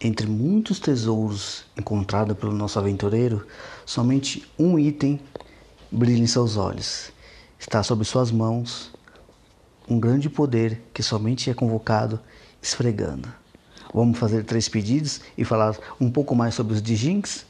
Entre muitos tesouros encontrados pelo nosso aventureiro, somente um item brilha em seus olhos. Está sob suas mãos um grande poder que somente é convocado esfregando. Vamos fazer três pedidos e falar um pouco mais sobre os Dijins?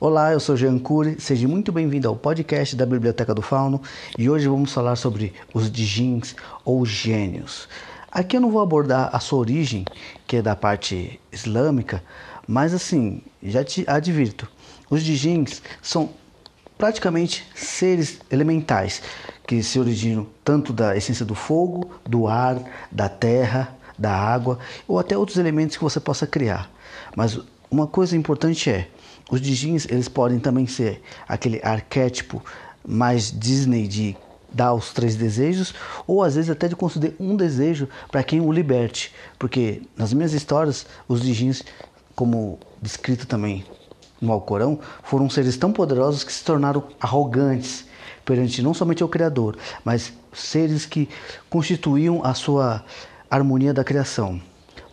Olá, eu sou Jean Cury, seja muito bem-vindo ao podcast da Biblioteca do Fauno e hoje vamos falar sobre os Dijins ou gênios. Aqui eu não vou abordar a sua origem, que é da parte islâmica, mas assim, já te advirto, os Dijins são praticamente seres elementais que se originam tanto da essência do fogo, do ar, da terra, da água ou até outros elementos que você possa criar. Mas uma coisa importante é, os Dijins eles podem também ser aquele arquétipo mais Disney de dar os três desejos, ou às vezes até de conceder um desejo para quem o liberte. Porque nas minhas histórias, os Dijins, como descrito também no Alcorão, foram seres tão poderosos que se tornaram arrogantes perante não somente o Criador, mas seres que constituíam a sua harmonia da criação.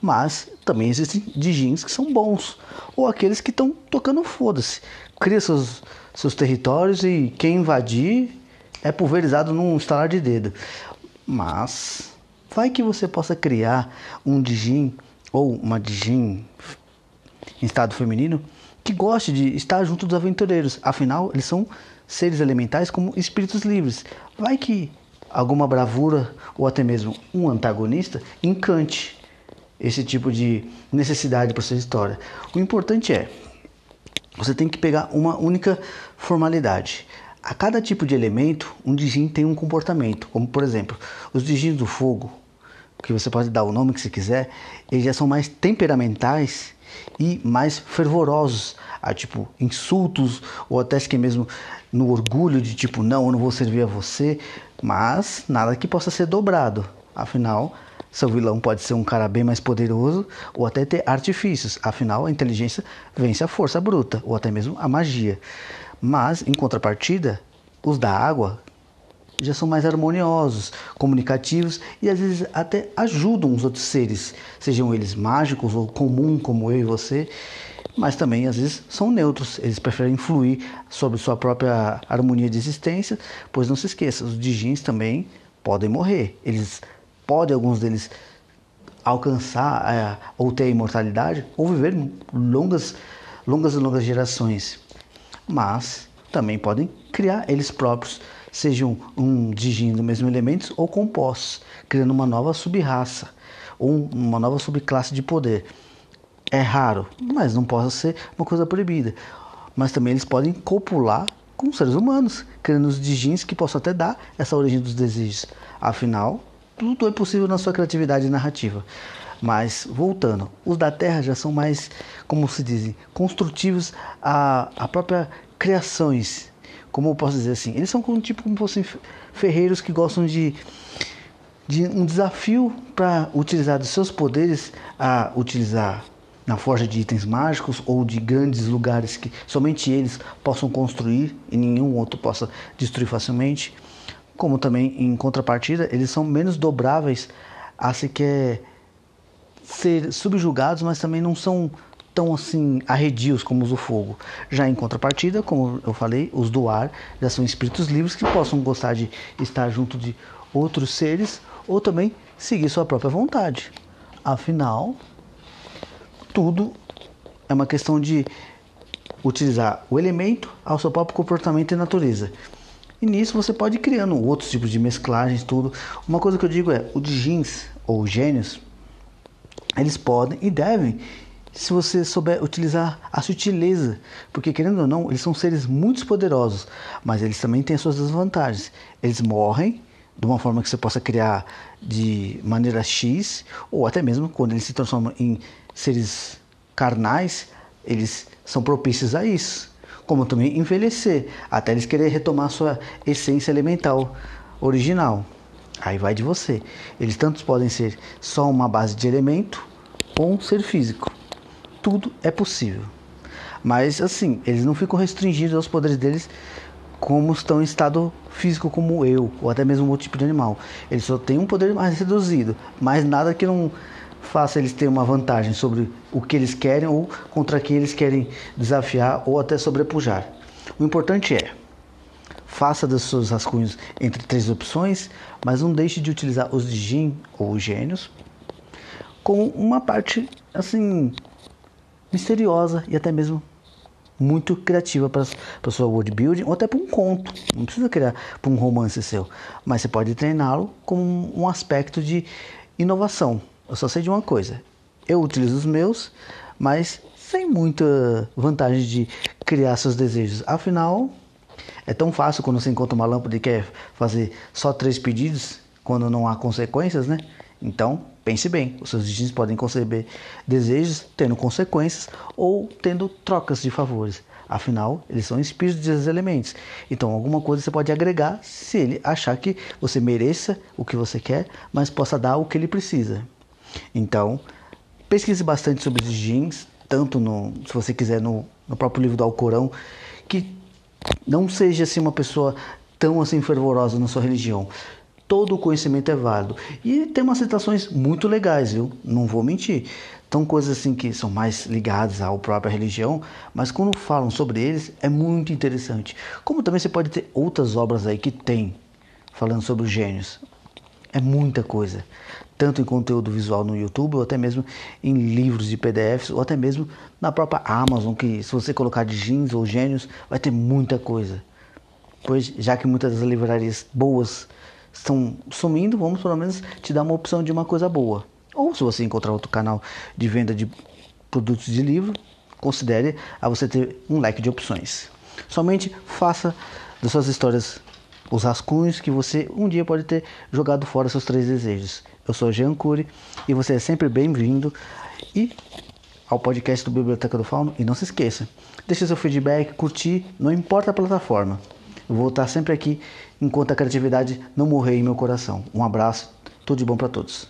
Mas também existem Dijins que são bons, ou aqueles que estão tocando foda-se. Cria seus, seus territórios e quem invadir é pulverizado num estalar de dedo. Mas vai que você possa criar um Dijin ou uma Dijin em estado feminino que goste de estar junto dos aventureiros. Afinal, eles são seres elementais como espíritos livres. Vai que alguma bravura ou até mesmo um antagonista encante esse tipo de necessidade para sua história. O importante é você tem que pegar uma única formalidade. A cada tipo de elemento, um Dijin tem um comportamento, como por exemplo, os Dijins do fogo, que você pode dar o nome que você quiser, eles já são mais temperamentais e mais fervorosos, a tipo insultos ou até que mesmo no orgulho de tipo não, eu não vou servir a você, mas nada que possa ser dobrado. Afinal, seu vilão pode ser um cara bem mais poderoso ou até ter artifícios. Afinal, a inteligência vence a força bruta ou até mesmo a magia. Mas, em contrapartida, os da água já são mais harmoniosos, comunicativos e às vezes até ajudam os outros seres, sejam eles mágicos ou comum como eu e você, mas também às vezes são neutros, eles preferem fluir sobre sua própria harmonia de existência, pois não se esqueça, os Dijins também podem morrer, eles podem alguns deles alcançar é, ou ter a imortalidade ou viver longas, longas e longas gerações mas também podem criar eles próprios, sejam um digino do mesmo elementos ou compostos, criando uma nova sub-raça ou uma nova subclasse de poder. É raro, mas não pode ser uma coisa proibida. Mas também eles podem copular com seres humanos, criando os digins que possam até dar essa origem dos desejos. Afinal, tudo é possível na sua criatividade narrativa. Mas, voltando, os da Terra já são mais, como se dizem, construtivos a, a própria criações. Como eu posso dizer assim? Eles são como, tipo como fossem ferreiros que gostam de, de um desafio para utilizar dos seus poderes a utilizar na forja de itens mágicos ou de grandes lugares que somente eles possam construir e nenhum outro possa destruir facilmente. Como também em contrapartida, eles são menos dobráveis a sequer ser subjugados, mas também não são tão assim arredios como os do fogo. Já em contrapartida, como eu falei, os do ar já são espíritos livres que possam gostar de estar junto de outros seres ou também seguir sua própria vontade. Afinal, tudo é uma questão de utilizar o elemento ao seu próprio comportamento e natureza. E nisso você pode ir criando outros tipos de mesclagens, tudo. Uma coisa que eu digo é, o de jeans ou gênios, eles podem e devem se você souber utilizar a sutileza, porque querendo ou não, eles são seres muito poderosos, mas eles também têm as suas desvantagens. Eles morrem de uma forma que você possa criar de maneira X, ou até mesmo quando eles se transformam em seres carnais, eles são propícios a isso. Como também envelhecer, até eles querer retomar a sua essência elemental original. Aí vai de você. Eles tantos podem ser só uma base de elemento ou um ser físico. Tudo é possível. Mas assim, eles não ficam restringidos aos poderes deles como estão em estado físico como eu, ou até mesmo outro tipo de animal. Eles só têm um poder mais reduzido, mas nada que não faça eles terem uma vantagem sobre o que eles querem ou contra quem eles querem desafiar ou até sobrepujar. O importante é faça dos seus rascunhos entre três opções, mas não deixe de utilizar os Jin ou os gênios com uma parte assim misteriosa e até mesmo muito criativa para a sua world building ou até para um conto. Não precisa criar para um romance seu, mas você pode treiná-lo como um aspecto de inovação. Eu só sei de uma coisa: eu utilizo os meus, mas sem muita vantagem de criar seus desejos. Afinal, é tão fácil quando você encontra uma lâmpada e quer fazer só três pedidos quando não há consequências, né? Então, pense bem, os seus destinos podem conceber desejos tendo consequências ou tendo trocas de favores. Afinal, eles são espíritos desses elementos. Então, alguma coisa você pode agregar se ele achar que você mereça o que você quer, mas possa dar o que ele precisa. Então, pesquise bastante sobre os jeans, tanto no, se você quiser no, no próprio livro do Alcorão, que não seja assim uma pessoa tão assim fervorosa na sua religião todo o conhecimento é válido. E tem umas citações muito legais, viu? Não vou mentir. Então, coisas assim que são mais ligadas à própria religião, mas quando falam sobre eles é muito interessante. Como também você pode ter outras obras aí que tem falando sobre os gênios. É muita coisa, tanto em conteúdo visual no YouTube, ou até mesmo em livros de PDFs, ou até mesmo na própria Amazon, que se você colocar de jeans ou gênios, vai ter muita coisa. Pois já que muitas das livrarias boas estão sumindo, vamos pelo menos te dar uma opção de uma coisa boa. Ou se você encontrar outro canal de venda de produtos de livro, considere a você ter um leque de opções. Somente faça das suas histórias os rascunhos que você um dia pode ter jogado fora seus três desejos. Eu sou Jean Cury e você é sempre bem-vindo e ao podcast do Biblioteca do Fauno e não se esqueça, deixe seu feedback, curtir, não importa a plataforma. Eu vou estar sempre aqui enquanto a criatividade não morrer em meu coração. Um abraço, tudo de bom para todos.